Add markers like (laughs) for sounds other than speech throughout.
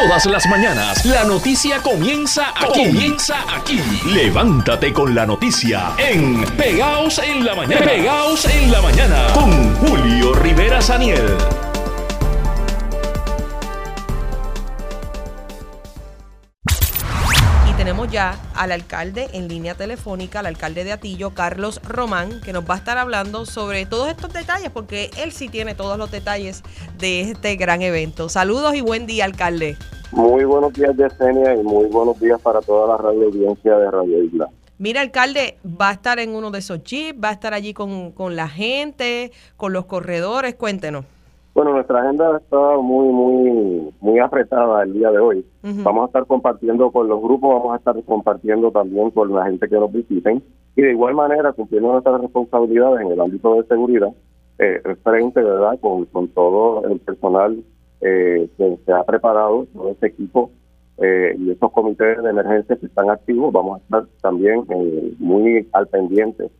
Todas las mañanas la noticia comienza aquí. Comienza aquí. Levántate con la noticia en Pegaos en la mañana. Pegaos en la mañana con Julio Rivera Saniel. Tenemos ya al alcalde en línea telefónica, al alcalde de Atillo, Carlos Román, que nos va a estar hablando sobre todos estos detalles, porque él sí tiene todos los detalles de este gran evento. Saludos y buen día, alcalde. Muy buenos días, Yesenia, y muy buenos días para toda la radio audiencia de Radio Isla. Mira, alcalde, va a estar en uno de esos jeeps, va a estar allí con, con la gente, con los corredores, cuéntenos. Bueno, nuestra agenda está muy, muy, muy apretada el día de hoy. Vamos a estar compartiendo con los grupos, vamos a estar compartiendo también con la gente que nos visiten y de igual manera cumpliendo nuestras responsabilidades en el ámbito de seguridad, eh, frente, ¿verdad?, con, con todo el personal eh, que se ha preparado, todo este equipo eh, y estos comités de emergencia que están activos, vamos a estar también eh, muy al pendiente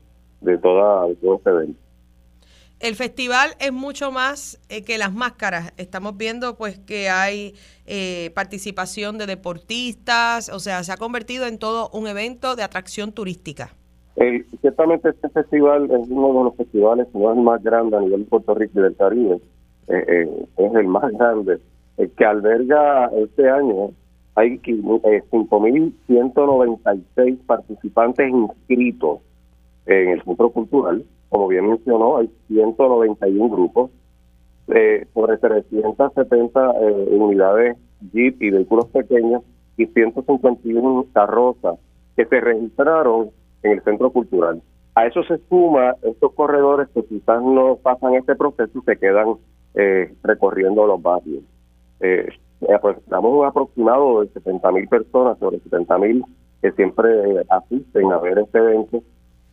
de, toda, de todo este evento el festival es mucho más eh, que las máscaras. Estamos viendo pues que hay eh, participación de deportistas, o sea, se ha convertido en todo un evento de atracción turística. ciertamente este festival es uno de los festivales, más grande a nivel de Puerto Rico y del Caribe, eh, es el más grande, el que alberga este año hay 5.196 participantes inscritos en el Centro Cultural como bien mencionó, hay 191 grupos, eh, sobre 370 eh, unidades Jeep y vehículos pequeños y 151 carrozas que se registraron en el centro cultural. A eso se suma estos corredores que quizás no pasan este proceso y se quedan eh, recorriendo los barrios. Eh, pues, estamos un aproximado de 70 mil personas, sobre 70 mil que siempre asisten a ver este evento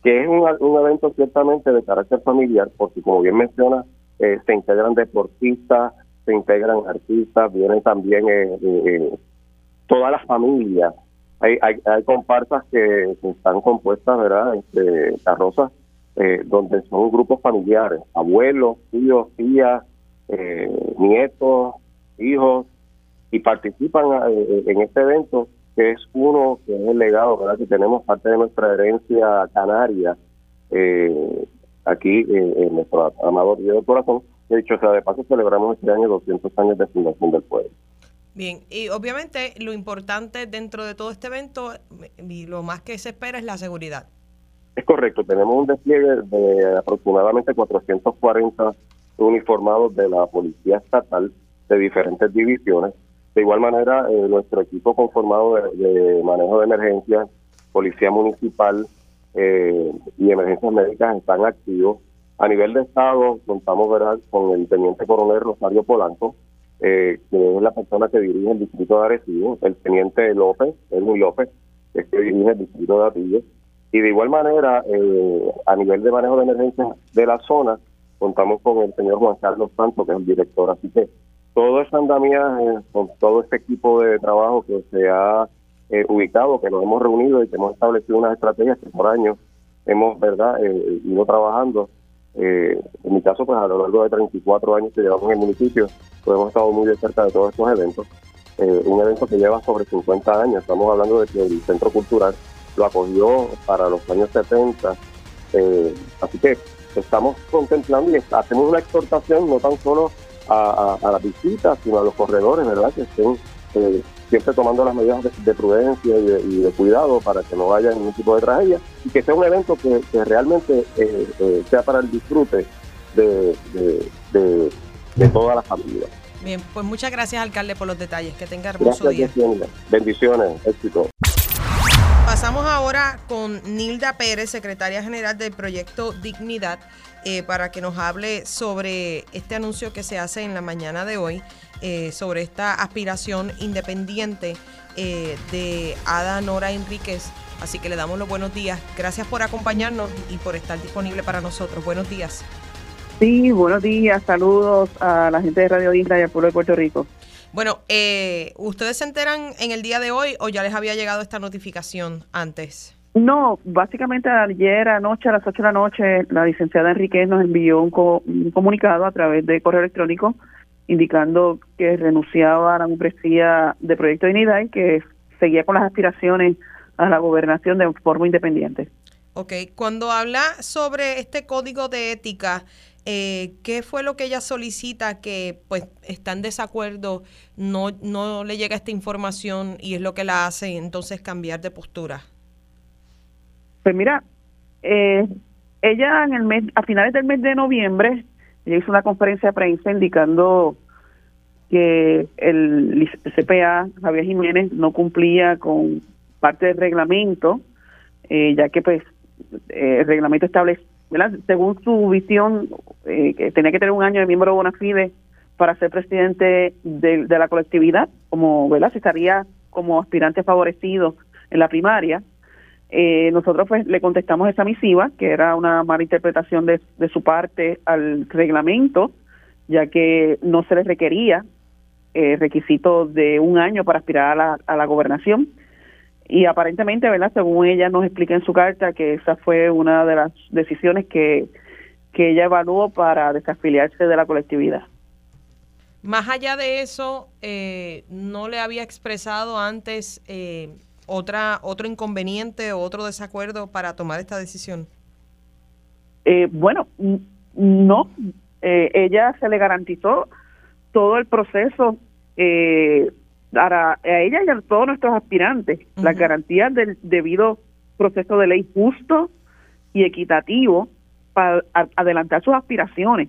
que es un, un evento ciertamente de carácter familiar, porque como bien menciona, eh, se integran deportistas, se integran artistas, vienen también eh, eh, todas las familias. Hay, hay, hay comparsas que, están compuestas, ¿verdad? Este, carrozas, donde son grupos familiares, abuelos, tíos, tías, nietos, hijos, y participan en este evento que es uno que es el legado, ¿verdad? Que tenemos parte de nuestra herencia canaria eh, aquí en nuestro amado Río del Corazón. De hecho, o sea, de paso celebramos este año 200 años de fundación del pueblo. Bien, y obviamente lo importante dentro de todo este evento y lo más que se espera es la seguridad. Es correcto, tenemos un despliegue de aproximadamente 440 uniformados de la Policía Estatal de diferentes divisiones de igual manera, eh, nuestro equipo conformado de, manejo de emergencias, policía municipal eh, y emergencias médicas están activos. A nivel de Estado, contamos con el teniente coronel Rosario Polanco, eh, que es la persona que dirige el distrito de Arecibo, el teniente López, Edwin López, que, es que dirige el distrito de Atillo. Y de igual manera, a nivel de manejo de emergencias de la zona, contamos con el señor Juan Carlos Santos, que es el director. Así que todo ese andamiaje, con todo este equipo de trabajo que se ha eh, ubicado, que nos hemos reunido y que hemos establecido unas estrategias que por años hemos verdad eh, ido trabajando. Eh, en mi caso, pues a lo largo de 34 años que llevamos en el municipio, pues hemos estado muy de cerca de todos estos eventos. un evento que lleva sobre 50 años, estamos hablando de que el Centro Cultural lo acogió para los años 70, así que estamos contemplando y hacemos una exhortación no tan solo a, a, las visitas, sino a los corredores, ¿verdad? Que estén eh, siempre tomando las medidas de, prudencia y de, cuidado para que no haya ningún tipo de tragedia y que sea un evento que, realmente eh, eh, sea para el disfrute de, de, toda la familia. Bien, pues muchas gracias, alcalde, por los detalles. Que tenga hermoso día. Bendiciones, éxito. Pasamos ahora con Nilda Pérez, secretaria general del proyecto Dignidad. Eh, para que nos hable sobre este anuncio que se hace en la mañana de hoy, eh, sobre esta aspiración independiente eh, de Ada Nora Enríquez. Así que le damos los buenos días. Gracias por acompañarnos y por estar disponible para nosotros. Buenos días. Sí, buenos días. Saludos a la gente de Radio Isla y al pueblo de Puerto Rico. Bueno, ¿ustedes se enteran en el día de hoy o ya les había llegado esta notificación antes? No, básicamente ayer anoche a las 8 de la noche la licenciada Enriquez nos envió un, comunicado a través de correo electrónico indicando que renunciaba a la membresía de Proyecto de Unidad y que seguía con las aspiraciones a la gobernación de forma independiente. Ok, cuando habla sobre este código de ética, eh, ¿qué fue lo que ella solicita que pues está en desacuerdo, no, no le llega esta información y es lo que la hace entonces cambiar de postura? Pues mira, eh, ella en el mes, a finales del mes de noviembre, ella hizo una conferencia de prensa indicando que el CPA, Javier Jiménez, no cumplía con parte del reglamento, eh, ya que pues eh, el reglamento establece, según su visión, eh, tenía que tener un año de miembro bona fide para ser presidente de, la colectividad, como ¿verdad? se estaría como aspirante favorecido en la primaria. Eh, nosotros pues le contestamos esa misiva, que era una mala interpretación de, su parte al reglamento, ya que no se le requería eh, requisitos de un año para aspirar a la, a la gobernación. Y aparentemente, ¿verdad? Según ella nos explica en su carta, que esa fue una de las decisiones que, que ella evaluó para desafiliarse de la colectividad. Más allá de eso, eh, ¿no le había expresado antes eh, otra otro inconveniente o otro desacuerdo para tomar esta decisión? Eh, bueno, no. ella se le garantizó todo el proceso eh, a, ella y a todos nuestros aspirantes la garantía del debido proceso de ley justo y equitativo para adelantar sus aspiraciones.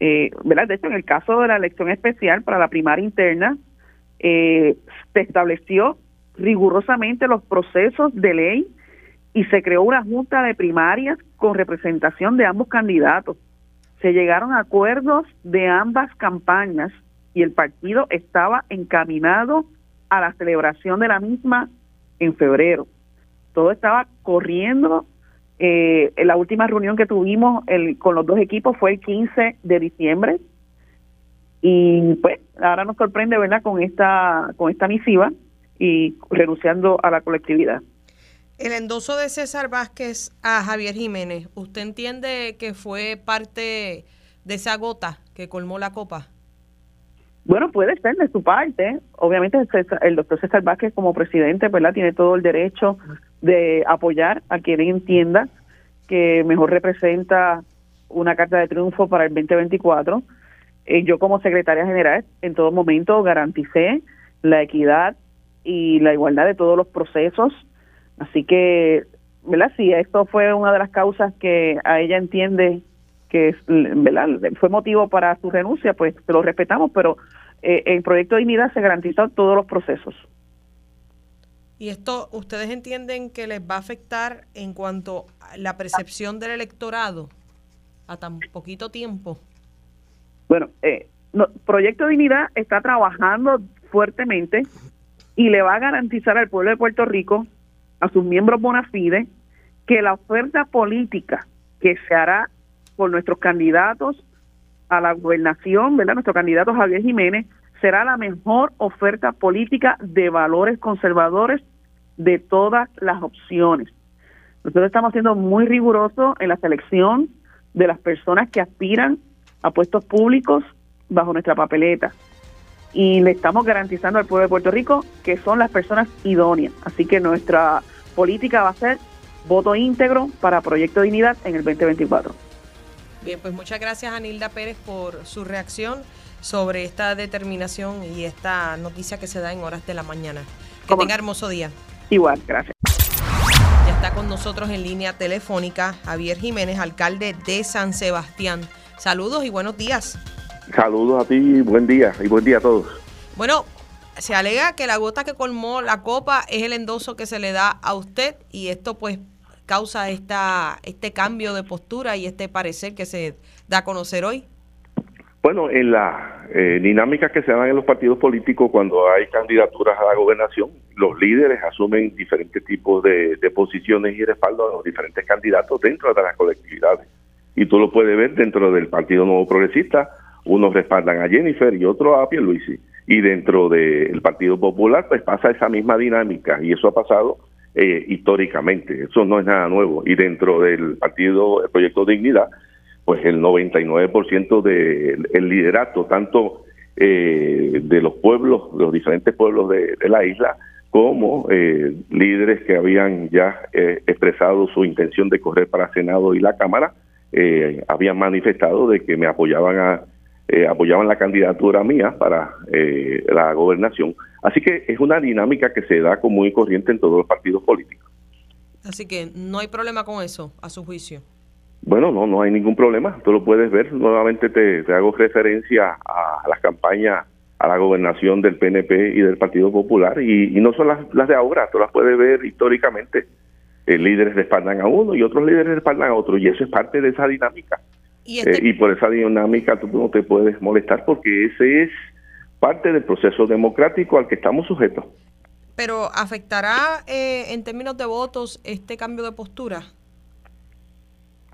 Eh, ¿verdad? De hecho, en el caso de la elección especial para la primaria interna, eh, se estableció rigurosamente los procesos de ley y se creó una junta de primarias con representación de ambos candidatos. Se llegaron a acuerdos de ambas campañas y el partido estaba encaminado a la celebración de la misma en febrero. Todo estaba corriendo. Eh, la última reunión que tuvimos el, con los dos equipos fue el 15 de diciembre y pues ahora nos sorprende, ¿verdad? Con esta con esta misiva y renunciando a la colectividad. El endoso de César Vázquez a Javier Jiménez, ¿usted entiende que fue parte de esa gota que colmó la copa? Bueno, puede ser de su parte. Obviamente el, doctor César Vázquez como presidente, ¿verdad? Tiene todo el derecho de apoyar a quien entienda que mejor representa una carta de triunfo para el 2024. Eh, yo como secretaria general en todo momento garanticé la equidad y la igualdad de todos los procesos. Así que, ¿verdad? Si esto fue una de las causas que a ella entiende que ¿verdad? fue motivo para su renuncia, pues lo respetamos, pero eh, el proyecto de dignidad se garantizan todos los procesos. ¿Y esto ustedes entienden que les va a afectar en cuanto a la percepción del electorado a tan poquito tiempo? Bueno, eh, Proyecto de Dignidad está trabajando fuertemente y le va a garantizar al pueblo de Puerto Rico, a sus miembros bona fide, que la oferta política que se hará por nuestros candidatos a la gobernación, ¿verdad? Nuestro candidato Javier Jiménez será la mejor oferta política de valores conservadores de todas las opciones. Nosotros estamos siendo muy rigurosos en la selección de las personas que aspiran a puestos públicos bajo nuestra papeleta. Y le estamos garantizando al pueblo de Puerto Rico que son las personas idóneas. Así que nuestra política va a ser voto íntegro para Proyecto Dignidad en el 2024. Bien, pues muchas gracias Anilda Pérez por su reacción sobre esta determinación y esta noticia que se da en horas de la mañana. Que tenga hermoso día. Igual, gracias. Ya está con nosotros en línea telefónica Javier Jiménez, alcalde de San Sebastián. Saludos y buenos días. Saludos a ti, buen día y buen día a todos. Bueno, se alega que la gota que colmó la copa es el endoso que se le da a usted y esto pues causa esta, este cambio de postura y este parecer que se da a conocer hoy? Bueno, en las eh, dinámicas que se dan en los partidos políticos cuando hay candidaturas a la gobernación, los líderes asumen diferentes tipos de, posiciones y respaldo a los diferentes candidatos dentro de las colectividades. Y tú lo puedes ver dentro del Partido Nuevo Progresista, unos respaldan a Jennifer y otros a Pierluisi. Y dentro del Partido Popular, pues pasa esa misma dinámica. Y eso ha pasado eh, históricamente. Eso no es nada nuevo. Y dentro del partido, el proyecto Dignidad, pues el 99% del el liderato, tanto eh, de los pueblos, de los diferentes pueblos de, la isla, como eh, líderes que habían ya eh, expresado su intención de correr para Senado y la Cámara, habían manifestado de que me apoyaban a apoyaban la candidatura mía para la gobernación. Así que es una dinámica que se da como muy corriente en todos los partidos políticos. Así que no hay problema con eso, a su juicio. Bueno, no, no hay ningún problema. Tú lo puedes ver. Nuevamente te, hago referencia a las campañas a la gobernación del PNP y del Partido Popular y, no son las, de ahora, tú las puedes ver históricamente. Eh, líderes respaldan a uno y otros líderes respaldan a otro y eso es parte de esa dinámica. Y, este eh, por esa dinámica tú no te puedes molestar porque ese es parte del proceso democrático al que estamos sujetos. Pero ¿afectará eh, en términos de votos este cambio de postura?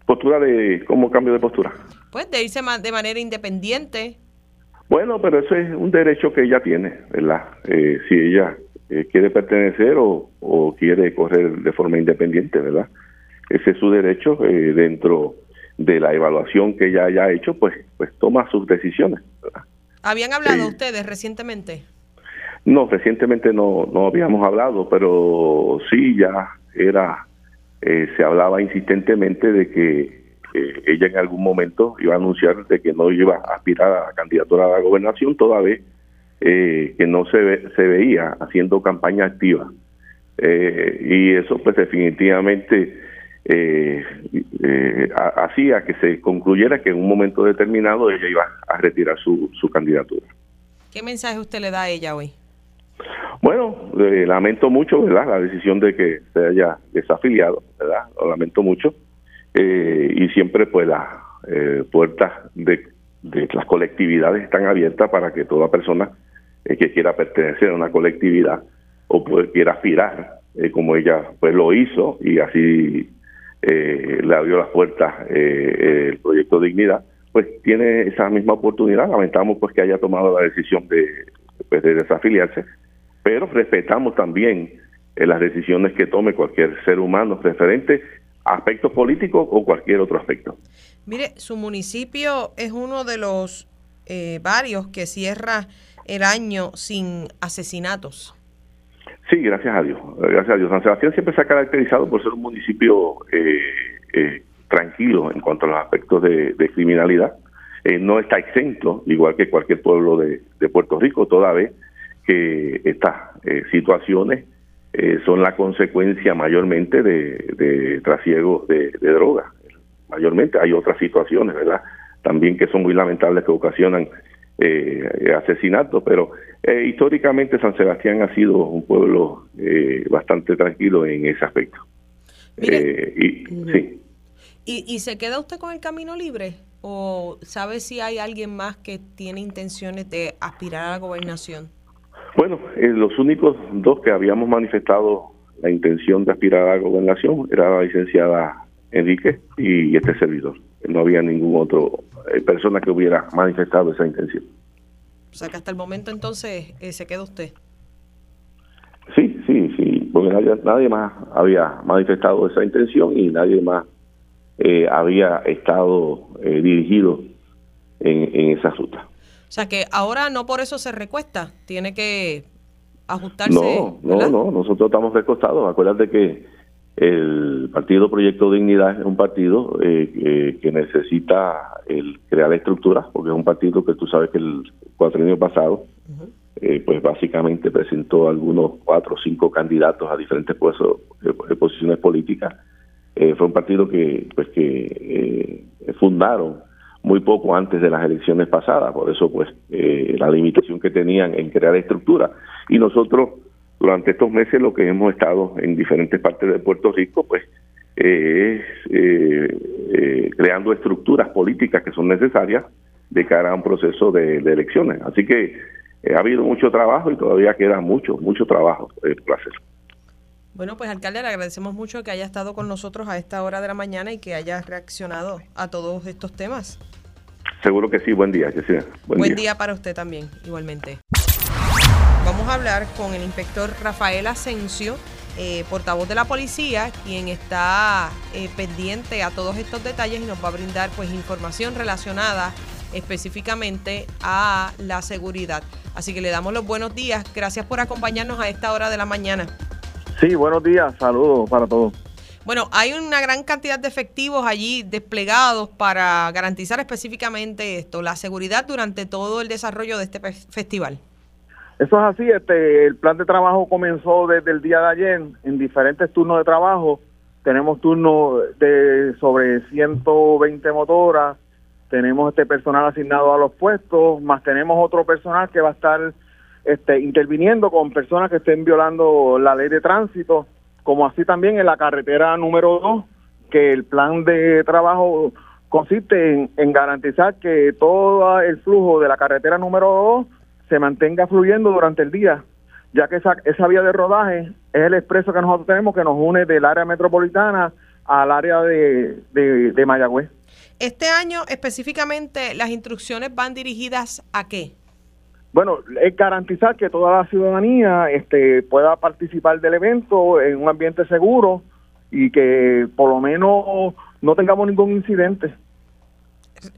¿Postura de cómo cambio de postura? Pues de irse de manera independiente. Bueno, pero eso es un derecho que ella tiene, ¿verdad? Eh, si ella eh, quiere pertenecer o, quiere correr de forma independiente, ¿verdad? Ese es su derecho eh, dentro de la evaluación que ella haya hecho, pues, pues toma sus decisiones. ¿Habían hablado ustedes recientemente? No, recientemente no, no habíamos hablado, pero sí ya era eh, se hablaba insistentemente de que ella en algún momento iba a anunciar de que no iba a aspirar a la candidatura a la gobernación, toda vez eh, que no se, se veía haciendo campaña activa. Eh, y eso pues definitivamente hacía que se concluyera que en un momento determinado ella iba a retirar su, su candidatura. ¿Qué mensaje usted le da a ella hoy? Bueno, eh, lamento mucho, ¿verdad? La decisión de que se haya desafiliado, ¿verdad? Lo lamento mucho. Eh, y siempre, pues, las eh, puertas de, las colectividades están abiertas para que toda persona que quiera pertenecer a una colectividad o pues, quiera aspirar, como ella, pues, lo hizo y así le abrió las puertas el proyecto Dignidad, pues, tiene esa misma oportunidad. Lamentamos, pues, que haya tomado la decisión de, pues, de desafiliarse pero respetamos también eh, las decisiones que tome cualquier ser humano referente a aspectos políticos o cualquier otro aspecto. Mire, su municipio es uno de los eh, varios que cierra el año sin asesinatos. Sí, gracias a Dios. Gracias a Dios. San Sebastián siempre se ha caracterizado por ser un municipio eh, tranquilo en cuanto a los aspectos de, criminalidad. no está exento, igual que cualquier pueblo de, de Puerto Rico, toda vez que estas eh, situaciones eh, son la consecuencia mayormente de, de trasiego de, drogas. Mayormente hay otras situaciones, ¿verdad? También que son muy lamentables que ocasionan eh, asesinatos, pero históricamente San Sebastián ha sido un pueblo bastante tranquilo en ese aspecto. y, sí. ¿Y, ¿Y se queda usted con el camino libre? ¿O sabe si hay alguien más que tiene intenciones de aspirar a la gobernación? Bueno, eh, los únicos dos que habíamos manifestado la intención de aspirar a la gobernación era la licenciada Enrique y este servidor. No había ningún otro eh, persona que hubiera manifestado esa intención. O sea que hasta el momento entonces eh, se queda usted. Sí, sí, sí, porque nadie, más había manifestado esa intención y nadie más había estado dirigido en esa ruta. O sea que ahora no por eso se recuesta, tiene que ajustarse. No, no, no, nosotros estamos recostados. Acuérdate que el Partido Proyecto Dignidad es un partido eh, que necesita el crear estructuras, porque es un partido que tú sabes que el cuatrienio pasado, eh, pues básicamente presentó algunos cuatro o cinco candidatos a diferentes puestos, eh, posiciones políticas. fue un partido que, pues, que fundaron muy poco antes de las elecciones pasadas, por eso pues eh, la limitación que tenían en crear estructura. Y nosotros durante estos meses lo que hemos estado en diferentes partes de Puerto Rico pues eh, es eh, creando estructuras políticas que son necesarias de cara a un proceso de, elecciones. Así que ha habido mucho trabajo y todavía queda mucho, mucho trabajo por hacer. Bueno, pues alcalde, le agradecemos mucho que haya estado con nosotros a esta hora de la mañana y que haya reaccionado a todos estos temas. Seguro que sí, buen día, Buen, día. para usted también, igualmente. Vamos a hablar con el inspector Rafael Asensio, eh, portavoz de la policía, quien está eh, pendiente a todos estos detalles y nos va a brindar pues información relacionada específicamente a la seguridad. Así que le damos los buenos días. Gracias por acompañarnos a esta hora de la mañana. Sí, buenos días. Saludos para todos. Bueno, hay una gran cantidad de efectivos allí desplegados para garantizar específicamente esto, la seguridad durante todo el desarrollo de este festival. Eso es así, este, el plan de trabajo comenzó desde el día de ayer en diferentes turnos de trabajo. Tenemos turnos de sobre 120 motoras, tenemos este personal asignado a los puestos, más tenemos otro personal que va a estar este, interviniendo con personas que estén violando la ley de tránsito, como así también en la carretera número 2, que el plan de trabajo consiste en, garantizar que todo el flujo de la carretera número 2 se mantenga fluyendo durante el día, ya que esa, esa vía de rodaje es el expreso que nosotros tenemos que nos une del área metropolitana al área de, de, de Mayagüez. Este año específicamente las instrucciones van dirigidas a qué? Bueno, es garantizar que toda la ciudadanía este, pueda participar del evento en un ambiente seguro y que por lo menos no tengamos ningún incidente.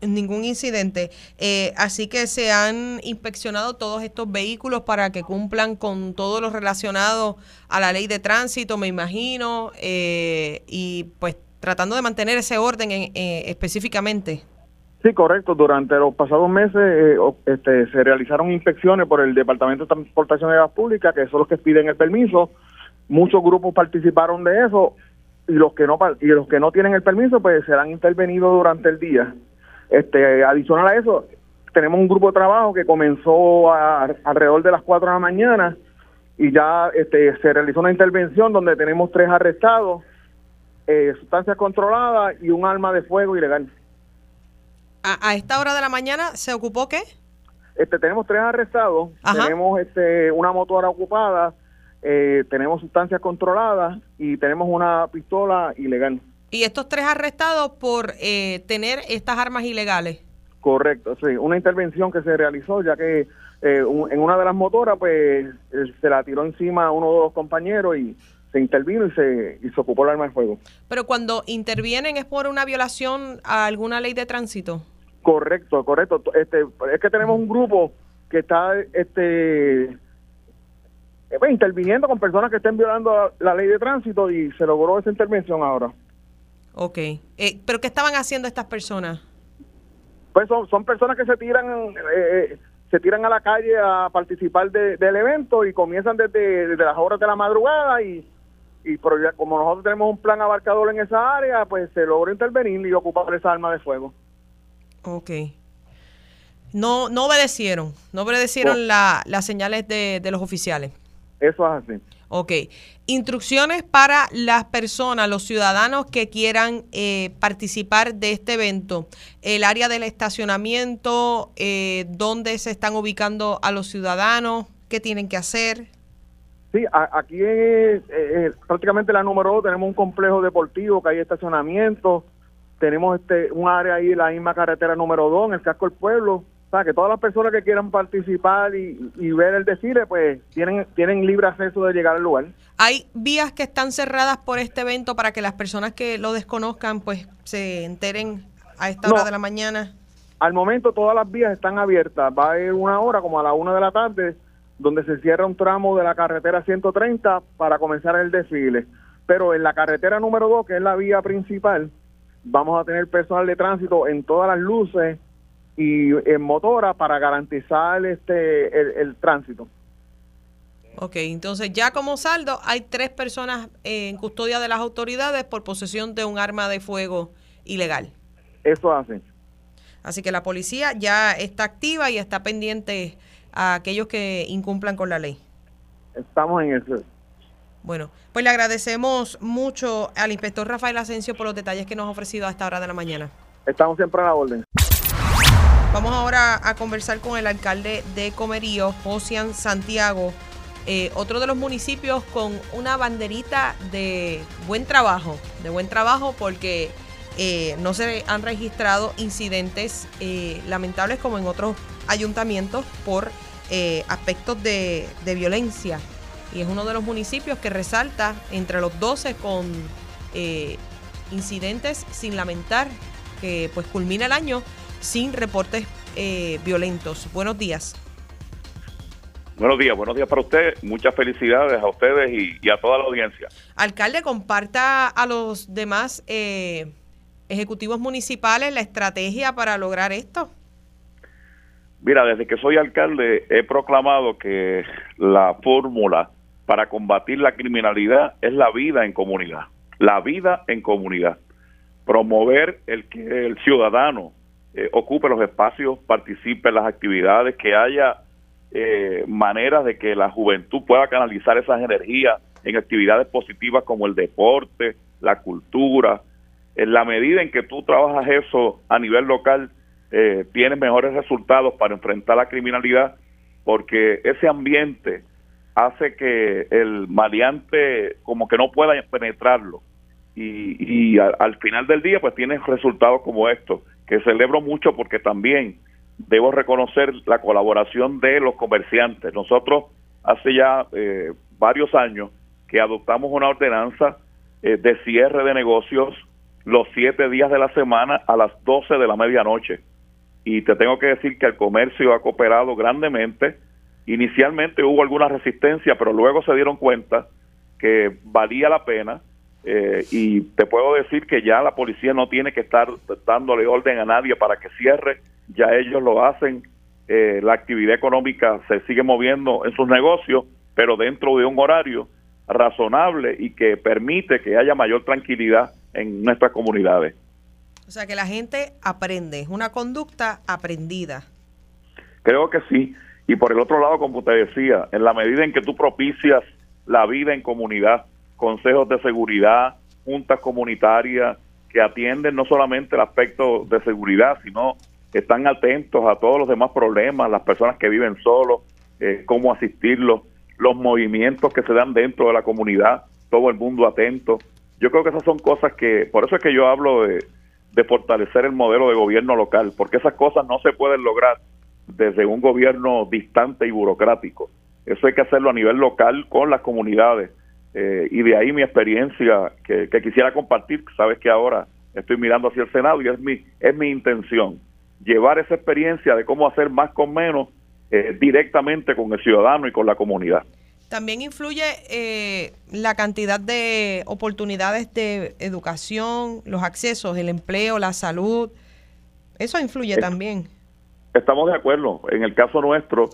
Ningún incidente. Eh, así que se han inspeccionado todos estos vehículos para que cumplan con todo lo relacionado a la ley de tránsito, me imagino, eh, y pues tratando de mantener ese orden eh, específicamente. Sí, correcto. Durante los pasados meses eh, este, se realizaron inspecciones por el Departamento de Transportación de Gas Pública, que son los que piden el permiso. Muchos grupos participaron de eso y los que no y los que no tienen el permiso, pues serán intervenidos durante el día. Este, adicional a eso, tenemos un grupo de trabajo que comenzó alrededor de las 4 de la mañana y ya este, se realizó una intervención donde tenemos tres arrestados eh, sustancias controladas y un arma de fuego ilegal. ¿A, esta hora de la mañana se ocupó qué? Este, tenemos tres arrestados, tenemos este, una motora ocupada, eh, tenemos sustancias controladas y tenemos una pistola ilegal. ¿Y estos tres arrestados por eh, tener estas armas ilegales? Correcto, sí, una intervención que se realizó ya que en una de las motoras pues se la tiró encima uno de los compañeros y se intervino y se, y se ocupó el arma de fuego. Pero cuando intervienen es por una violación a alguna ley de tránsito. Correcto, correcto. Este, es que tenemos un grupo que está este eh, pues, interviniendo con personas que estén violando la, ley de tránsito y se logró esa intervención ahora. Ok. Eh, ¿Pero qué estaban haciendo estas personas? Pues son, son personas que se tiran eh, se tiran a la calle a participar del evento y comienzan desde, desde las horas de la madrugada y y como nosotros tenemos un plan abarcador en esa área, pues se logra intervenir y ocupar esa arma de fuego. Ok. No, no obedecieron, no obedecieron las señales de, los oficiales. Eso es así. Ok. Instrucciones para las personas, los ciudadanos que quieran eh, participar de este evento. El área del estacionamiento, eh, dónde se están ubicando a los ciudadanos, qué tienen que hacer. Sí, aquí es, prácticamente la número dos, tenemos un complejo deportivo que hay estacionamiento, tenemos este un área ahí, la misma carretera número dos, en el casco del pueblo. O sea, que todas las personas que quieran participar y, ver el desfile, pues tienen, tienen libre acceso de llegar al lugar. ¿Hay vías que están cerradas por este evento para que las personas que lo desconozcan, pues se enteren a esta hora de la mañana? Al momento todas las vías están abiertas. Va a ir una hora, como a la una de la tarde, donde se cierra un tramo de la carretera 130 para comenzar el desfile. Pero en la carretera número 2, que es la vía principal, vamos a tener personal de tránsito en todas las luces y en motora para garantizar este el, tránsito. Ok, entonces ya como saldo hay tres personas en custodia de las autoridades por posesión de un arma de fuego ilegal. Eso hace. Así que la policía ya está activa y está pendiente a aquellos que incumplan con la ley. Estamos en eso. Bueno, pues le agradecemos mucho al inspector Rafael Asensio por los detalles que nos ha ofrecido a esta hora de la mañana. Estamos siempre a la orden. Vamos ahora a conversar con el alcalde de Comerío, Josian Santiago, eh, otro de los municipios con una banderita de buen trabajo, de buen trabajo porque eh, no se han registrado incidentes eh, lamentables como en otros ayuntamientos por eh, aspectos de, violencia. Y es uno de los municipios que resalta entre los 12 con eh, incidentes sin lamentar, que pues culmina el año sin reportes eh, violentos. Buenos días. Buenos días, buenos días para usted. Muchas felicidades a ustedes y, a toda la audiencia. Alcalde, comparta a los demás eh, ejecutivos municipales la estrategia para lograr esto. Mira, desde que soy alcalde he proclamado que la fórmula para combatir la criminalidad es la vida en comunidad. La vida en comunidad. Promover el que el ciudadano eh, ocupe los espacios, participe en las actividades, que haya eh, maneras de que la juventud pueda canalizar esas energías en actividades positivas como el deporte, la cultura. En la medida en que tú trabajas eso a nivel local, eh, tienes mejores resultados para enfrentar la criminalidad, porque ese ambiente hace que el maleante como que no pueda penetrarlo. Y, al, final del día, pues tienes resultados como estos, que celebro mucho porque también debo reconocer la colaboración de los comerciantes. Nosotros hace ya eh, varios años que adoptamos una ordenanza eh, de cierre de negocios los siete días de la semana a las 12 de la medianoche. Y te tengo que decir que el comercio ha cooperado grandemente. Inicialmente hubo alguna resistencia, pero luego se dieron cuenta que valía la pena. Eh, y te puedo decir que ya la policía no tiene que estar dándole orden a nadie para que cierre ya ellos lo hacen, eh, la actividad económica se sigue moviendo en sus negocios, pero dentro de un horario razonable y que permite que haya mayor tranquilidad en nuestras comunidades. O sea que la gente aprende, es una conducta aprendida. Creo que sí. Y por el otro lado, como te decía, en la medida en que tú propicias la vida en comunidad, consejos de seguridad, juntas comunitarias que atienden no solamente el aspecto de seguridad, sino están atentos a todos los demás problemas, las personas que viven solos, eh, cómo asistirlos, los movimientos que se dan dentro de la comunidad, todo el mundo atento. Yo creo que esas son cosas que, por eso es que yo hablo de, de fortalecer el modelo de gobierno local, porque esas cosas no se pueden lograr desde un gobierno distante y burocrático. Eso hay que hacerlo a nivel local con las comunidades. Eh, y de ahí mi experiencia que, que, quisiera compartir. Sabes que ahora estoy mirando hacia el Senado y es mi, es mi intención llevar esa experiencia de cómo hacer más con menos eh, directamente con el ciudadano y con la comunidad. También influye eh, la cantidad de oportunidades de educación, los accesos, el empleo, la salud. Eso influye también. Estamos de acuerdo. En el caso nuestro,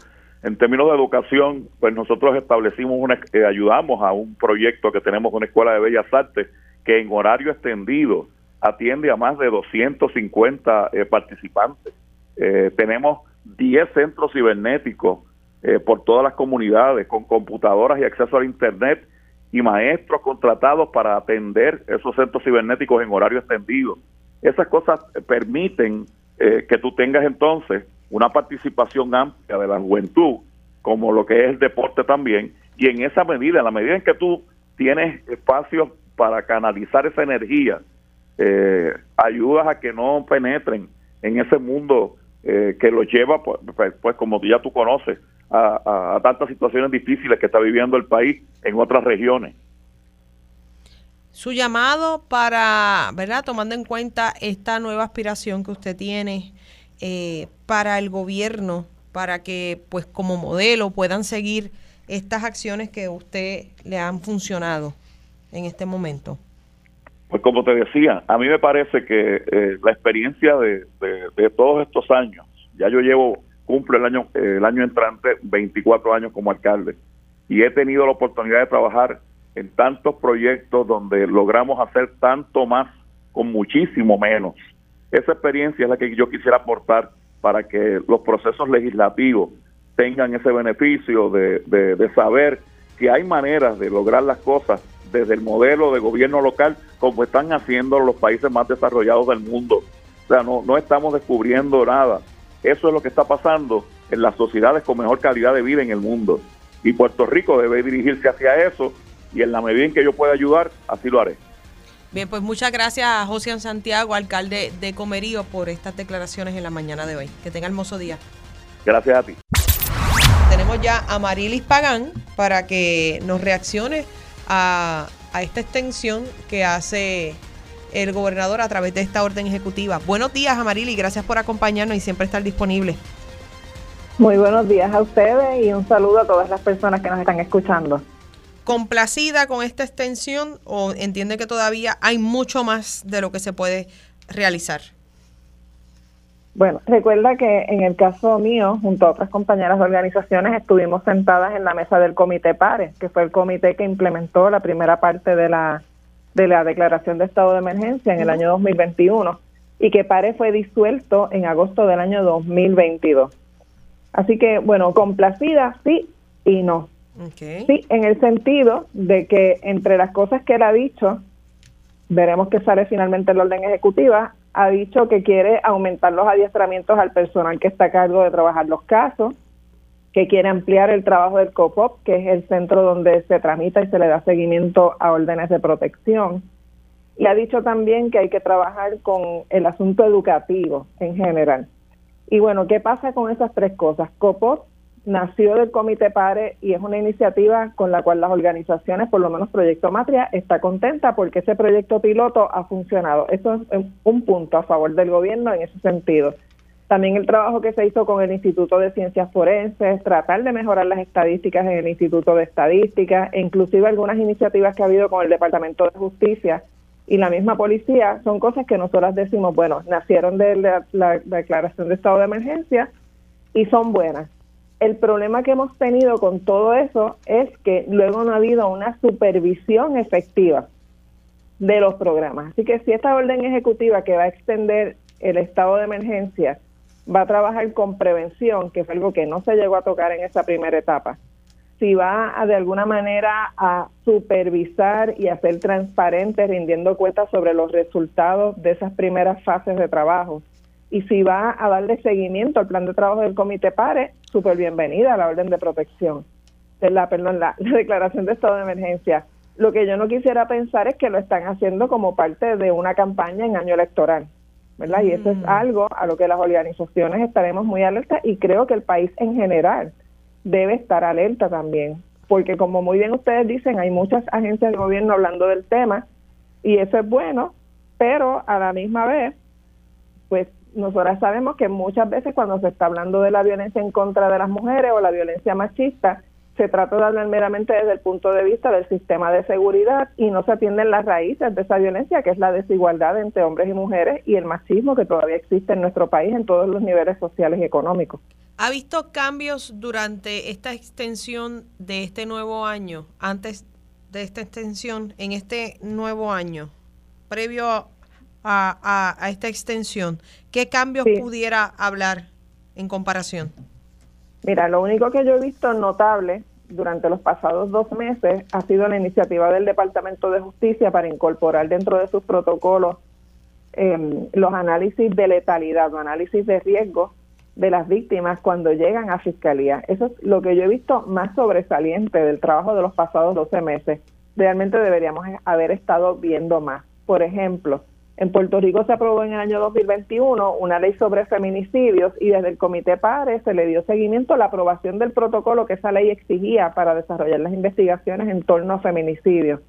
en términos de educación, pues nosotros establecimos una, eh, ayudamos a un proyecto que tenemos una escuela de bellas artes que en horario extendido atiende a más de 250 eh, participantes. Eh, tenemos 10 centros cibernéticos eh, por todas las comunidades con computadoras y acceso al Internet y maestros contratados para atender esos centros cibernéticos en horario extendido. Esas cosas permiten que tú tengas entonces una participación amplia de la juventud, como lo que es el deporte también, y en esa medida, en la medida en que tú tienes espacios para canalizar esa energía, eh, ayudas a que no penetren en ese mundo eh, que los lleva, pues, pues, pues, como ya tú conoces, a, tantas situaciones difíciles que está viviendo el país en otras regiones. Su llamado para, ¿verdad? Tomando en cuenta esta nueva aspiración que usted tiene eh, para el gobierno, para que, pues, como modelo puedan seguir estas acciones que a usted le han funcionado en este momento. Pues como te decía, a mí me parece que eh, la experiencia de, todos estos años, ya yo llevo, cumplo el año, el año entrante 24 años como alcalde y he tenido la oportunidad de trabajar en tantos proyectos donde logramos hacer tanto más con muchísimo menos. Esa experiencia es la que yo quisiera aportar para que los procesos legislativos tengan ese beneficio de, de saber que hay maneras de lograr las cosas desde el modelo de gobierno local como están haciendo los países más desarrollados del mundo. O sea, no, no estamos descubriendo nada. Eso es lo que está pasando en las sociedades con mejor calidad de vida en el mundo. Y Puerto Rico debe dirigirse hacia eso y en la medida en que yo pueda ayudar, así lo haré. Bien, pues muchas gracias a José Santiago, alcalde de Comerío, por estas declaraciones en la mañana de hoy. Que tenga hermoso día. Gracias a ti. Tenemos ya a Marilis Pagán para que nos reaccione a, esta extensión que hace el gobernador a través de esta orden ejecutiva. Buenos días, Amarili, gracias por acompañarnos y siempre estar disponible. Muy buenos días a ustedes y un saludo a todas las personas que nos están escuchando. ¿Complacida con esta extensión o entiende que todavía hay mucho más de lo que se puede realizar? Bueno, recuerda que en el caso mío, junto a otras compañeras de organizaciones, estuvimos sentadas en la mesa del Comité PARE, que fue el comité que implementó la primera parte de la, de la declaración de estado de emergencia en el año 2021 y que PARE fue disuelto en agosto del año 2022. Así que, bueno, complacida sí y no. Sí, en el sentido de que entre las cosas que él ha dicho, veremos que sale finalmente la orden ejecutiva, ha dicho que quiere aumentar los adiestramientos al personal que está a cargo de trabajar los casos, que quiere ampliar el trabajo del COPOP, que es el centro donde se tramita y se le da seguimiento a órdenes de protección. Y ha dicho también que hay que trabajar con el asunto educativo en general. Y bueno, ¿qué pasa con esas tres cosas? COPOP nació del Comité PARE y es una iniciativa con la cual las organizaciones, por lo menos Proyecto Matria, está contenta porque ese proyecto piloto ha funcionado. Eso es un punto a favor del gobierno en ese sentido. También el trabajo que se hizo con el Instituto de Ciencias Forenses, tratar de mejorar las estadísticas en el Instituto de Estadística, e inclusive algunas iniciativas que ha habido con el Departamento de Justicia y la misma policía, son cosas que nosotras decimos, bueno, nacieron de la declaración de estado de emergencia y son buenas el problema que hemos tenido con todo eso es que luego no ha habido una supervisión efectiva de los programas. Así que si esta orden ejecutiva que va a extender el estado de emergencia va a trabajar con prevención, que fue algo que no se llegó a tocar en esa primera etapa, si va a de alguna manera a supervisar y hacer transparente, rindiendo cuentas sobre los resultados de esas primeras fases de trabajo, y si va a darle seguimiento al plan de trabajo del Comité PARE, súper bienvenida a la orden de protección, de la, perdón, (laughs) la, declaración de estado de emergencia. Lo que yo no quisiera pensar es que lo están haciendo como parte de una campaña en año electoral, ¿verdad? Y eso es mm. algo a lo que las organizaciones estaremos muy alertas y creo que el país en general debe estar alerta también, porque como muy bien ustedes dicen, hay muchas agencias de gobierno hablando del tema y eso es bueno, pero a la misma vez, pues nosotras sabemos que muchas veces cuando se está hablando de la violencia en contra de las mujeres o la violencia machista, se trata de hablar meramente desde el punto de vista del sistema de seguridad y no se atienden las raíces de esa violencia, que es la desigualdad entre hombres y mujeres y el machismo que todavía existe en nuestro país en todos los niveles sociales y económicos. ¿Ha visto cambios durante esta extensión de este nuevo año, antes de esta extensión, en este nuevo año, previo a, esta extensión, ¿qué cambios pudiera hablar en comparación? Mira, lo único que yo he visto notable durante los pasados dos meses ha sido la iniciativa del Departamento de Justicia para incorporar dentro de sus protocolos em, los análisis de letalidad, los análisis de riesgo de las víctimas cuando llegan a fiscalía. Eso es lo que yo he visto más sobresaliente del trabajo de los pasados 12 meses. Realmente deberíamos haber estado viendo más. Por ejemplo, en Puerto Rico se aprobó en el año 2021 una ley sobre feminicidios y desde el Comité PARE se le dio seguimiento a la aprobación del protocolo que esa ley exigía para desarrollar las investigaciones en torno a feminicidios.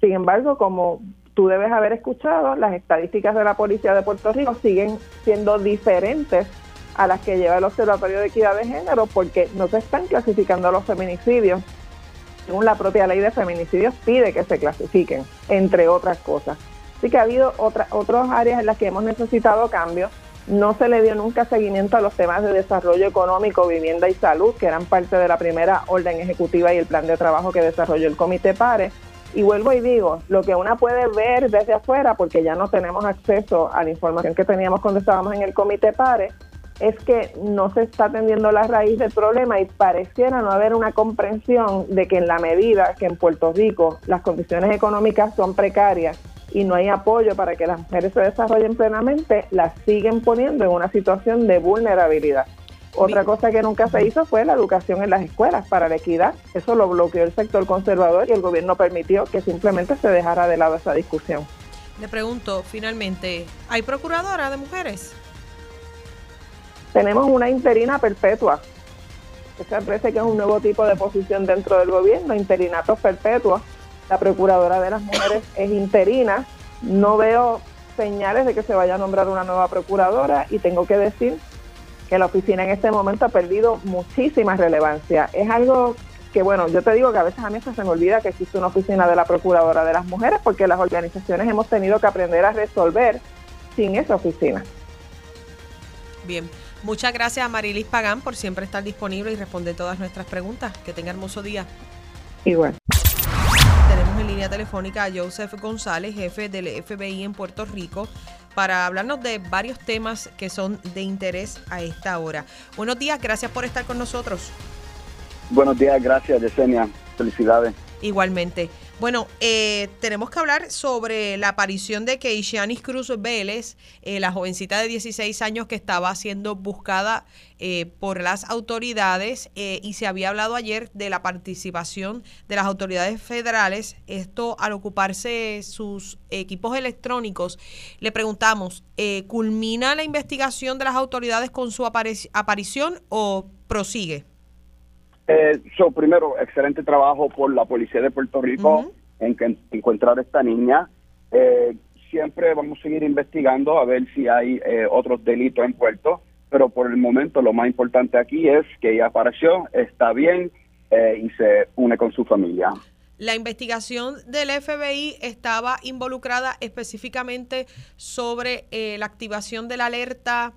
Sin embargo, como tú debes haber escuchado, las estadísticas de la Policía de Puerto Rico siguen siendo diferentes a las que lleva el Observatorio de Equidad de Género porque no se están clasificando los feminicidios. Según la propia ley de feminicidios pide que se clasifiquen, entre otras cosas. Así que ha habido otra, otras áreas en las que hemos necesitado cambios. No se le dio nunca seguimiento a los temas de desarrollo económico, vivienda y salud, que eran parte de la primera orden ejecutiva y el plan de trabajo que desarrolló el Comité PARE. Y vuelvo y digo, lo que una puede ver desde afuera, porque ya no tenemos acceso a la información que teníamos cuando estábamos en el Comité PARE, es que no se está atendiendo la raíz del problema y pareciera no haber una comprensión de que en la medida que en Puerto Rico las condiciones económicas son precarias y no hay apoyo para que las mujeres se desarrollen plenamente, las siguen poniendo en una situación de vulnerabilidad. Otra cosa que nunca se hizo fue la educación en las escuelas para la equidad. Eso lo bloqueó el sector conservador y el gobierno permitió que simplemente se dejara de lado esa discusión. Le pregunto, finalmente, ¿hay procuradora de mujeres? Tenemos una interina perpetua. Esa parece que es un nuevo tipo de posición dentro del gobierno, interinatos perpetuos la Procuradora de las Mujeres (laughs) es interina No veo señales de que se vaya a nombrar una nueva procuradora y tengo que decir que la oficina en este momento ha perdido muchísima relevancia. Es algo que, bueno, yo te digo que a veces a mí se me olvida que existe una oficina de la Procuradora de las Mujeres porque las organizaciones hemos tenido que aprender a resolver sin esa oficina. Bien, muchas gracias a Marilis Pagán por siempre estar disponible y responder todas nuestras preguntas. Que tenga hermoso día. Igual. Línea telefónica a Joseph González, jefe del FBI en Puerto Rico, para hablarnos de varios temas que son de interés a esta hora. Buenos días, gracias por estar con nosotros. Buenos días, gracias Yesenia. Felicidades. Igualmente. Bueno, eh, tenemos que hablar sobre la aparición de Keishanis Cruz Vélez, eh, la jovencita de 16 años que estaba siendo buscada eh, por las autoridades y se había hablado ayer de la participación de las autoridades federales. Esto al ocuparse sus equipos electrónicos. Le preguntamos, ¿culmina la investigación de las autoridades con su aparición o prosigue? Eh, primero, excelente trabajo por la Policía de Puerto Rico en encontrar a esta niña. Eh, siempre vamos a seguir investigando a ver si hay eh, otros delitos en Puerto, pero por el momento lo más importante aquí es que ella apareció, está bien eh, y se une con su familia. La investigación del FBI estaba involucrada específicamente sobre la activación de la alerta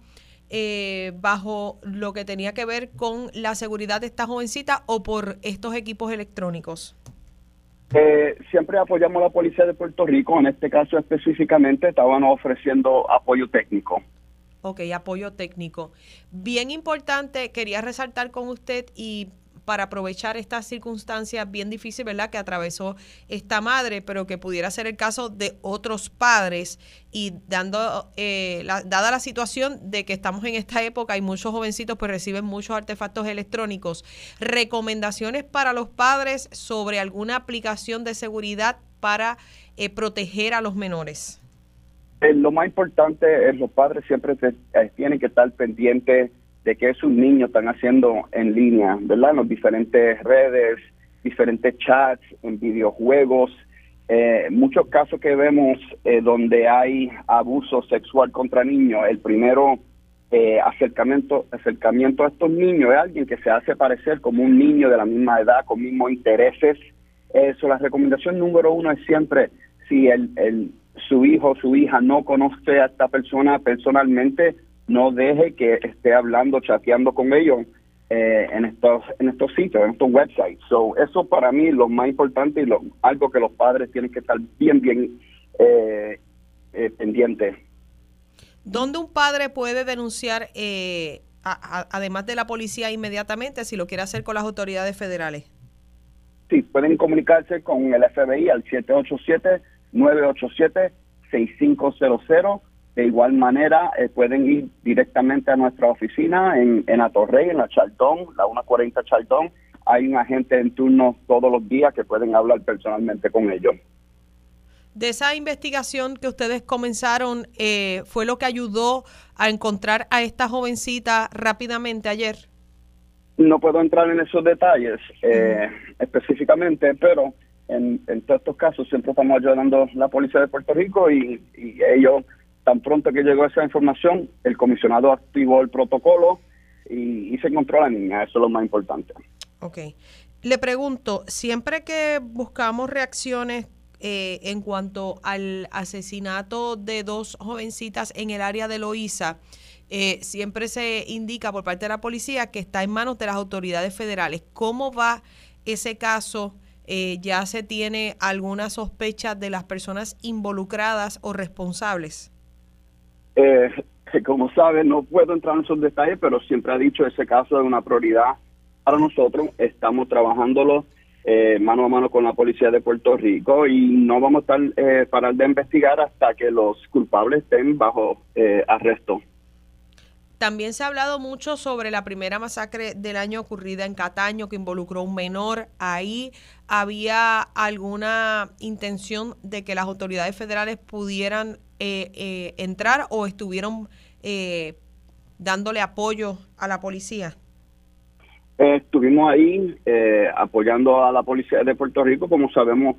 eh, bajo lo que tenía que ver con la seguridad de esta jovencita o por estos equipos electrónicos? Eh, siempre apoyamos a la Policía de Puerto Rico, en este caso específicamente estaban ofreciendo apoyo técnico. Ok, apoyo técnico. Bien importante, quería resaltar con usted y para aprovechar esta circunstancia bien difícil, ¿verdad?, que atravesó esta madre, pero que pudiera ser el caso de otros padres y dando, eh, dada la situación de que estamos en esta época y muchos jovencitos pues reciben muchos artefactos electrónicos, recomendaciones para los padres sobre alguna aplicación de seguridad para eh, proteger a los menores. Eh, lo más importante es los padres siempre tienen que estar pendientes de qué sus niños están haciendo en línea, ¿verdad? En las diferentes redes, diferentes chats, en videojuegos. Eh, muchos casos que vemos eh, donde hay abuso sexual contra niños, el primero eh, acercamiento, acercamiento a estos niños es alguien que se hace parecer como un niño de la misma edad, con mismos intereses. Eso, la recomendación número uno es siempre, si el, el, su hijo o su hija no conoce a esta persona personalmente, no deje que esté hablando, chateando con ellos eh, en estos en estos sitios, en estos websites. So, eso para mí es lo más importante y lo, algo que los padres tienen que estar bien, bien eh, eh pendientes. ¿Dónde un padre puede denunciar, eh, además de la policía, inmediatamente, si lo quiere hacer con las autoridades federales? Sí, pueden comunicarse con el FBI al 787-987-6500 de igual manera, eh, pueden ir directamente a nuestra oficina en, en Atorrey, en la Chaldón, la 140 Chaldón. Hay un agente en turno todos los días que pueden hablar personalmente con ellos. De esa investigación que ustedes comenzaron, eh, ¿fue lo que ayudó a encontrar a esta jovencita rápidamente ayer? No puedo entrar en esos detalles eh, específicamente, pero en, en, todos estos casos siempre estamos ayudando a la Policía de Puerto Rico y, y ellos Tan pronto que llegó esa información, el comisionado activó el protocolo y, se encontró a la niña. Eso es lo más importante. Ok. Le pregunto, siempre que buscamos reacciones eh, en cuanto al asesinato de dos jovencitas en el área de Loíza, eh, siempre se indica por parte de la policía que está en manos de las autoridades federales. ¿Cómo va ese caso? Eh, ¿Ya se tiene alguna sospecha de las personas involucradas o responsables? Eh, (laughs) como saben, no puedo entrar en esos detalles, pero siempre ha dicho ese caso es una prioridad para nosotros. Estamos trabajándolo eh, mano a mano con la policía de Puerto Rico y no vamos a estar eh, parar de investigar hasta que los culpables estén bajo eh, arresto. También se ha hablado mucho sobre la primera masacre del año ocurrida en Cataño que involucró a un menor. Ahí había alguna intención de que las autoridades federales pudieran eh, eh, entrar o estuvieron eh, dándole apoyo a la policía? estuvimos ahí apoyando a la policía de Puerto Rico, como sabemos,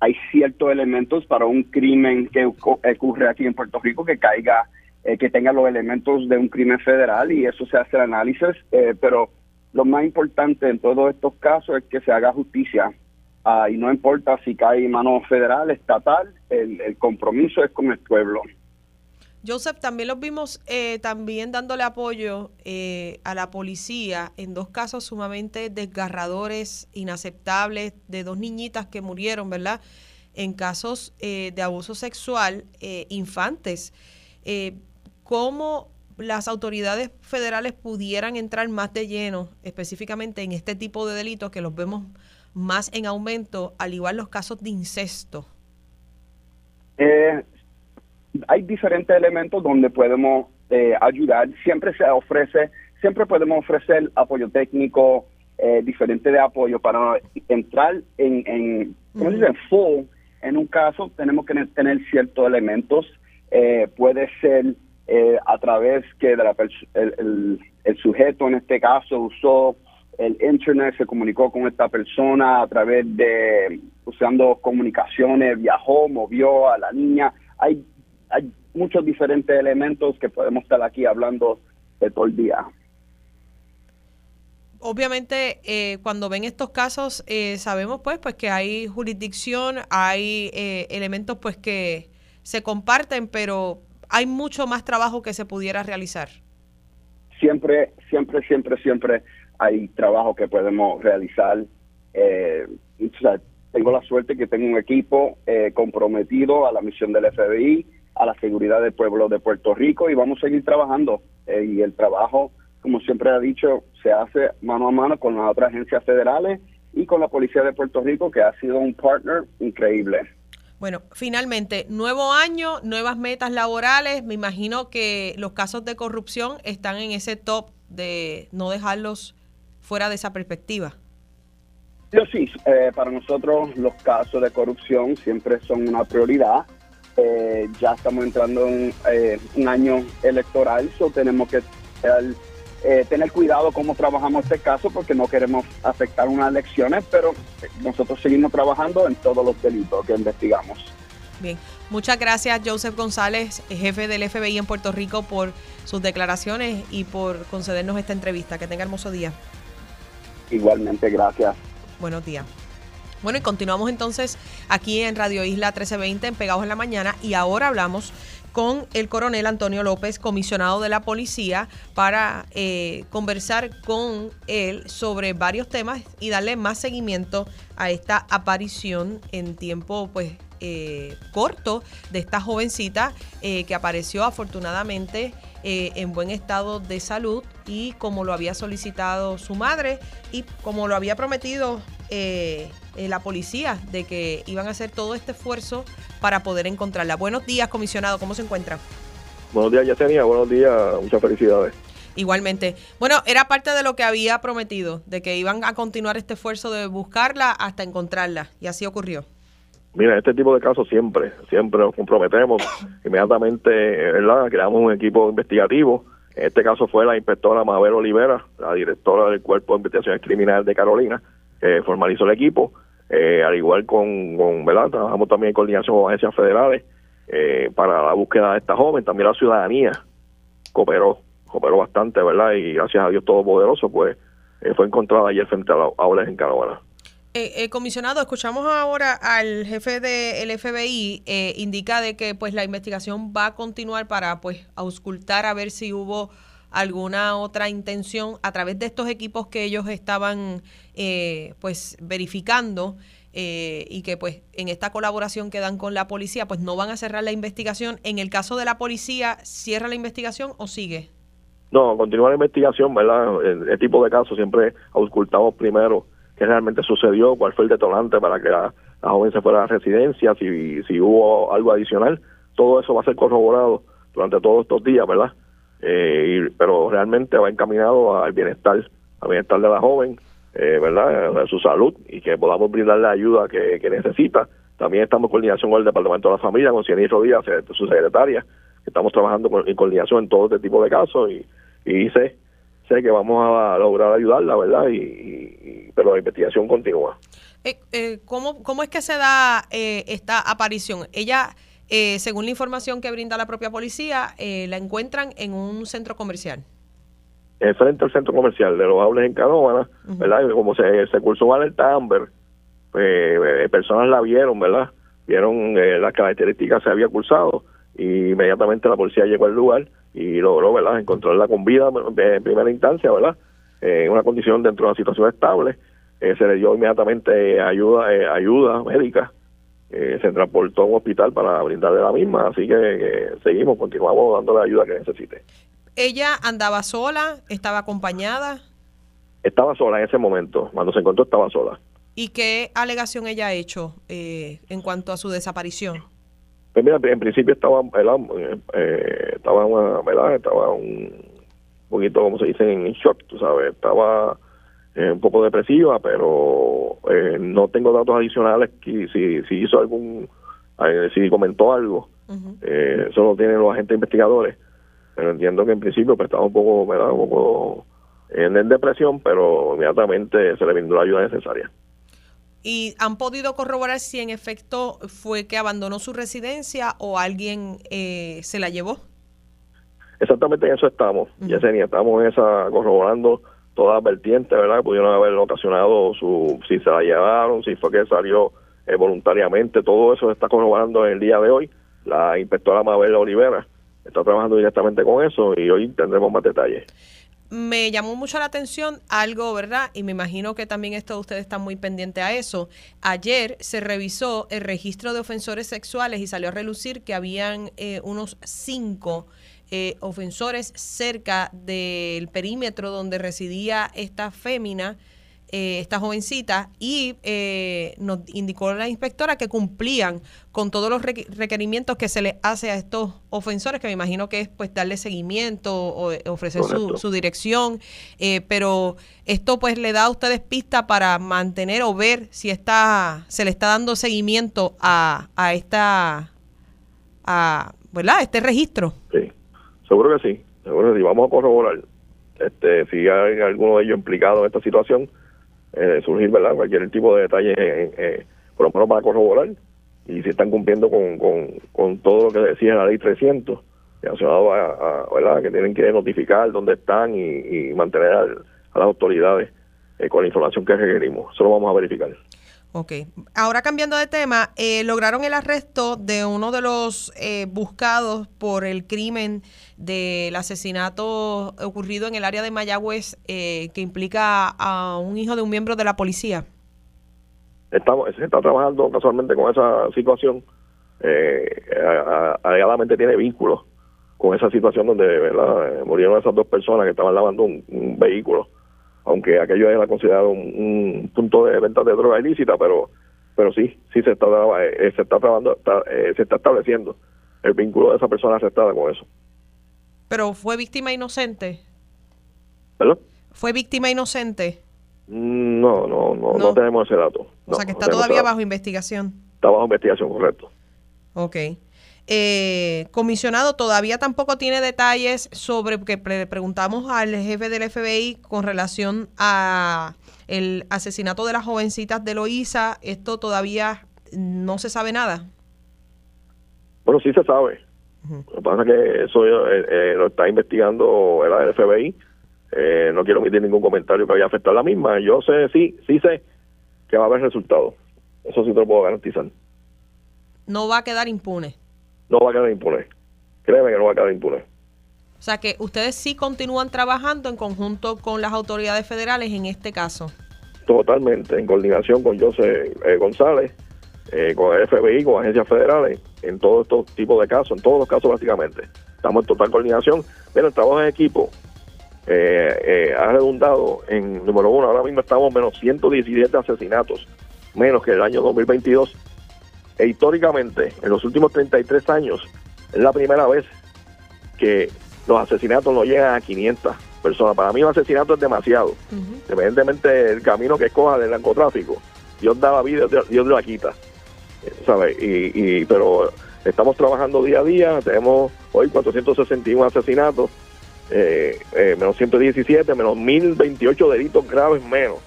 hay ciertos elementos para un crimen que ocurre aquí en Puerto Rico que caiga, eh, que tenga los elementos de un crimen federal y eso se hace el análisis, eh, pero lo más importante en todos estos casos es que se haga justicia ah, y no importa si cae mano federal, estatal, el, el compromiso es con el pueblo. Joseph, también los vimos eh, también dándole apoyo eh, a la policía en dos casos sumamente desgarradores, inaceptables, de dos niñitas que murieron, ¿verdad? En casos eh, de abuso sexual infantes. ¿Cómo las autoridades federales pudieran entrar más de lleno, específicamente en este tipo de delitos que los vemos más en aumento, al igual los casos de incesto? Eh, hay diferentes elementos donde podemos eh, ayudar. Siempre se ofrece, siempre podemos ofrecer apoyo técnico, eh, diferente de apoyo para entrar en, en ¿cómo se dice? Full. En un caso tenemos que tener ciertos elementos. Eh, puede ser eh, a través que de la el, el, sujeto en este caso usó el internet, se comunicó con esta persona a través de usando comunicaciones, viajó, movió a la niña. Hay hay muchos diferentes elementos que podemos estar aquí hablando de todo el día. Obviamente, eh, cuando ven estos casos, eh, sabemos pues, pues que hay jurisdicción, hay eh, elementos pues que se comparten, pero hay mucho más trabajo que se pudiera realizar. Siempre, siempre, siempre, siempre hay trabajo que podemos realizar. tengo la suerte que tengo un equipo comprometido a la misión del FBI a la seguridad del pueblo de Puerto Rico y vamos a seguir trabajando. Eh, y el trabajo, como siempre ha dicho, se hace mano a mano con las otras agencias federales y con la Policía de Puerto Rico, que ha sido un partner increíble. Bueno, finalmente, nuevo año, nuevas metas laborales. Me imagino que los casos de corrupción están en ese top de no dejarlos fuera de esa perspectiva. Yo sí, eh, para nosotros los casos de corrupción siempre son una prioridad. Eh, ya estamos entrando en eh, un año electoral, so tenemos que tener cuidado cómo trabajamos este caso porque no queremos afectar unas elecciones, pero nosotros seguimos trabajando en todos los delitos que investigamos. Bien, muchas gracias Joseph González, jefe del FBI en Puerto Rico, por sus declaraciones y por concedernos esta entrevista. Que tenga hermoso día. Igualmente, gracias. Buenos días. Bueno, y continuamos entonces aquí en Radio Isla 1320 en Pegados en la Mañana y ahora hablamos con el coronel Antonio López, comisionado de la policía, para eh, conversar con él sobre varios temas y darle más seguimiento a esta aparición en tiempo pues eh, corto de esta jovencita eh, que apareció afortunadamente en buen estado de salud y como lo había solicitado su madre y como lo había prometido eh, la policía de que iban a hacer todo este esfuerzo para poder encontrarla. Buenos días, comisionado, ¿cómo se encuentra? Buenos días, Yesenia, buenos días, muchas felicidades. Igualmente. Bueno, era parte de lo que había prometido, de que iban a continuar este esfuerzo de buscarla hasta encontrarla, y así ocurrió. Mira, este tipo de casos siempre, siempre nos comprometemos. (coughs) Inmediatamente, ¿verdad? Creamos un equipo investigativo. En este caso fue la inspectora Mabel Olivera, la directora del Cuerpo de Investigaciones Criminales de Carolina, que formalizó el equipo eh, al igual con, con, ¿verdad? Trabajamos también en coordinación con agencias federales eh, para la búsqueda de esta joven. También la ciudadanía cooperó, cooperó bastante, ¿verdad? Y gracias a Dios Todopoderoso, pues eh, fue encontrada ayer frente a la aulas en Caravana. Eh, comisionado, escuchamos ahora al jefe del FBI, indica de que pues la investigación va a continuar para pues auscultar a ver si hubo alguna otra intención a través de estos equipos que ellos estaban eh, pues verificando eh, y que pues en esta colaboración que dan con la policía pues no van a cerrar la investigación. En el caso de la policía, ¿cierra la investigación o sigue? No, continúa la investigación, ¿verdad? Este tipo de casos siempre auscultamos primero qué realmente sucedió, cuál fue el detonante para que la, joven se fuera a la residencia, si, si hubo algo adicional. Todo eso va a ser corroborado durante todos estos días, ¿verdad? Eh, pero realmente va encaminado al bienestar, al bienestar de la joven, eh, ¿verdad? De su salud y que podamos brindarle la ayuda que, necesita. También estamos en coordinación con el Departamento de la Familia, con Cienistro Díaz, su secretaria. Estamos trabajando en coordinación en todo este tipo de casos y, y sé sé que vamos a lograr ayudarla, ¿verdad? Y, pero la investigación continúa. Eh, eh, ¿cómo, ¿Cómo es que se da eh, esta aparición? Ella, eh, según la información que brinda la propia policía, eh, la encuentran en un centro comercial. eh, frente al centro comercial de los Hables en Canóvana, ¿verdad? Y como se, se cursó alerta Amber, pues, eh, personas la vieron, ¿verdad? Vieron eh, las características que se había cursado y inmediatamente la policía llegó al lugar y logró, ¿verdad? Encontrarla con vida en primera instancia, ¿verdad? En una condición dentro de una situación estable. Se le dio inmediatamente ayuda eh, ayuda médica. Eh, se transportó a un hospital para brindarle la misma, así que seguimos, continuamos dándole la ayuda que necesite. Ella andaba sola, estaba acompañada. Estaba sola en ese momento, cuando se encontró estaba sola. ¿Y qué alegación ella ha hecho eh, en cuanto a su desaparición? Pues mira, en principio estaba, ¿verdad? Eh, estaba, ¿verdad? Estaba un poquito, como se dice, en shock, tú sabes, estaba eh, un poco depresiva, pero eh, no tengo datos adicionales que si, si hizo algún, eh, si comentó algo, eh, eso lo tienen los agentes investigadores, pero entiendo que en principio pues, estaba un poco, ¿verdad? Un poco en, en depresión, pero inmediatamente se le brindó la ayuda necesaria. ¿Y han podido corroborar si en efecto fue que abandonó su residencia o alguien eh, se la llevó? Exactamente en eso estamos, Yesenia, estamos en esa corroborando todas vertientes, ¿verdad? Pudieron haber ocasionado su, si se la llevaron, si fue que salió eh, voluntariamente, todo eso se está corroborando en el día de hoy. La inspectora Mabel Olivera está trabajando directamente con eso y hoy tendremos más detalles. Me llamó mucho la atención algo, ¿verdad? Y me imagino que también esto ustedes están muy pendientes a eso. Ayer se revisó el registro de ofensores sexuales y salió a relucir que habían eh, unos cinco eh, ofensores cerca del perímetro donde residía esta fémina, eh, esta jovencita, y eh, nos indicó la inspectora que cumplían con todos los requ- requerimientos que se les hace a estos ofensores, que me imagino que es pues darle seguimiento o eh, ofrecer su, su dirección, eh, pero esto pues le da a ustedes pista para mantener o ver si está, se le está dando seguimiento a, a esta, a, ¿verdad? Este registro. Sí, seguro que sí, seguro que sí. Vamos a corroborar este, si hay alguno de ellos implicado en esta situación, eh, surgir, ¿verdad? Cualquier tipo de detalle, eh, eh, por lo menos para corroborar, y si están cumpliendo con, con, con todo lo que decía la ley 300, relacionado a, ¿verdad? Que tienen que notificar dónde están y, y mantener al- a las autoridades eh, con la información que requerimos. Eso lo vamos a verificar. Ok. Ahora cambiando de tema, eh, lograron el arresto de uno de los eh, buscados por el crimen del asesinato ocurrido en el área de Mayagüez eh, que implica a un hijo de un miembro de la policía. estamos se está trabajando casualmente con esa situación eh, alegadamente tiene vínculos con esa situación donde ¿verdad? Eh, murieron esas dos personas que estaban lavando un vehículo aunque aquello era considerado un, un punto de venta de droga ilícita pero pero sí sí se está traba- eh, se está trabajando está, eh, se está estableciendo el vínculo de esa persona arrestada con eso Pero fue víctima inocente. ¿verdad? Fue víctima inocente. Mm, no no no no, No. tenemos ese dato O sea que está no todavía bajo investigación. está bajo investigación correcto Ok. Eh, comisionado, todavía tampoco tiene detalles sobre, que le preguntamos al jefe del FBI con relación a el asesinato de las jovencitas de Loíza. Esto todavía no se sabe nada. Bueno, sí se sabe. Lo que pasa es que eso eh, eh, lo está investigando el FBI. Eh, no quiero emitir ningún comentario que vaya a afectar a la misma. Yo sé, sí, sí sé que va a haber resultados. Eso sí te lo puedo garantizar. No va a quedar impune. No va a quedar impune. Créeme que no va a quedar impune. O sea que ustedes sí continúan trabajando en conjunto con las autoridades federales en este caso. Totalmente, en coordinación con José eh, González, eh, con el FBI, con agencias federales, en todos estos tipos de casos, en todos los casos básicamente. Estamos en total coordinación. Pero el trabajo en equipo eh, eh, ha redundado en, número uno, ahora mismo estamos menos 117 asesinatos, menos que el año 2022. E históricamente, en los últimos 33 años, es la primera vez que los asesinatos no llegan a 500 personas. Para mí un asesinato es demasiado independientemente del camino que escoja del narcotráfico, Dios da la vida, Dios, Dios la quita, eh, ¿sabes? Y, y, pero estamos trabajando día a día, tenemos hoy 461 asesinatos eh, eh, menos 117, menos 1028 delitos graves menos,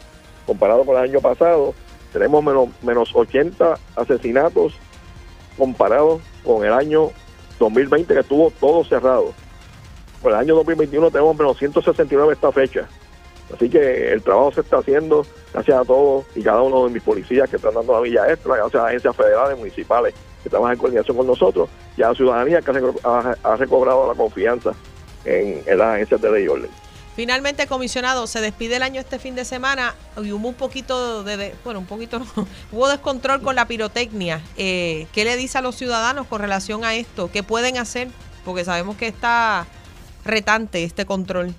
comparado con el año pasado. Tenemos menos, menos 80 asesinatos comparado con el año 2020 que estuvo todo cerrado. Por el año 2021 tenemos menos 169 esta fecha. Así que el trabajo se está haciendo gracias a todos y cada uno de mis policías que están dando la villa extra, gracias a las agencias federales, municipales que trabajan en coordinación con nosotros y a la ciudadanía que ha, recobrado la confianza en, las agencias de ley y orden. Finalmente, comisionado, se despide el año este fin de semana y hubo un poquito de, bueno, un poquito, (laughs) hubo descontrol con la pirotecnia. Eh, ¿Qué le dice a los ciudadanos con relación a esto? ¿Qué pueden hacer? Porque sabemos que está retante este control.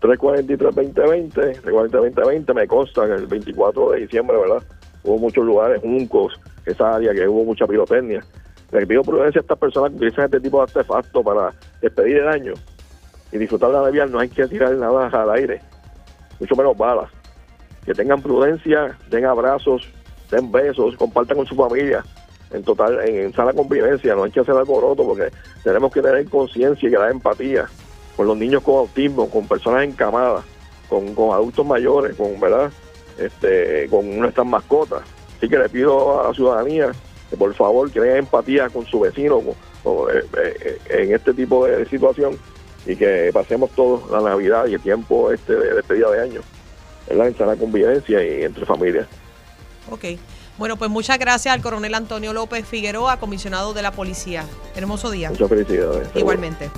343-2020, 343-2020, me consta que el 24 de diciembre, ¿verdad? Hubo muchos lugares, juncos, esa área que hubo mucha pirotecnia. Le pido prudencia a estas personas que utilizan este tipo de artefactos para despedir el año y disfrutar de la Navidad. No hay que tirar nada al aire, mucho menos balas. Que tengan prudencia, den abrazos, den besos, compartan con su familia. En total, en, sana convivencia, no hay que hacer alboroto porque tenemos que tener conciencia y crear empatía con los niños con autismo, con personas encamadas, con, con adultos mayores, con verdad, este, con nuestras mascotas. Así que le pido a la ciudadanía que por favor creen empatía con su vecino eh, eh, en este tipo de situación y que pasemos todos la Navidad y el tiempo este de este día de año ¿verdad? en sana convivencia y entre familias. Ok. Bueno, pues muchas gracias al coronel Antonio López Figueroa, comisionado de la policía. Hermoso día. Muchas felicidades. Igualmente.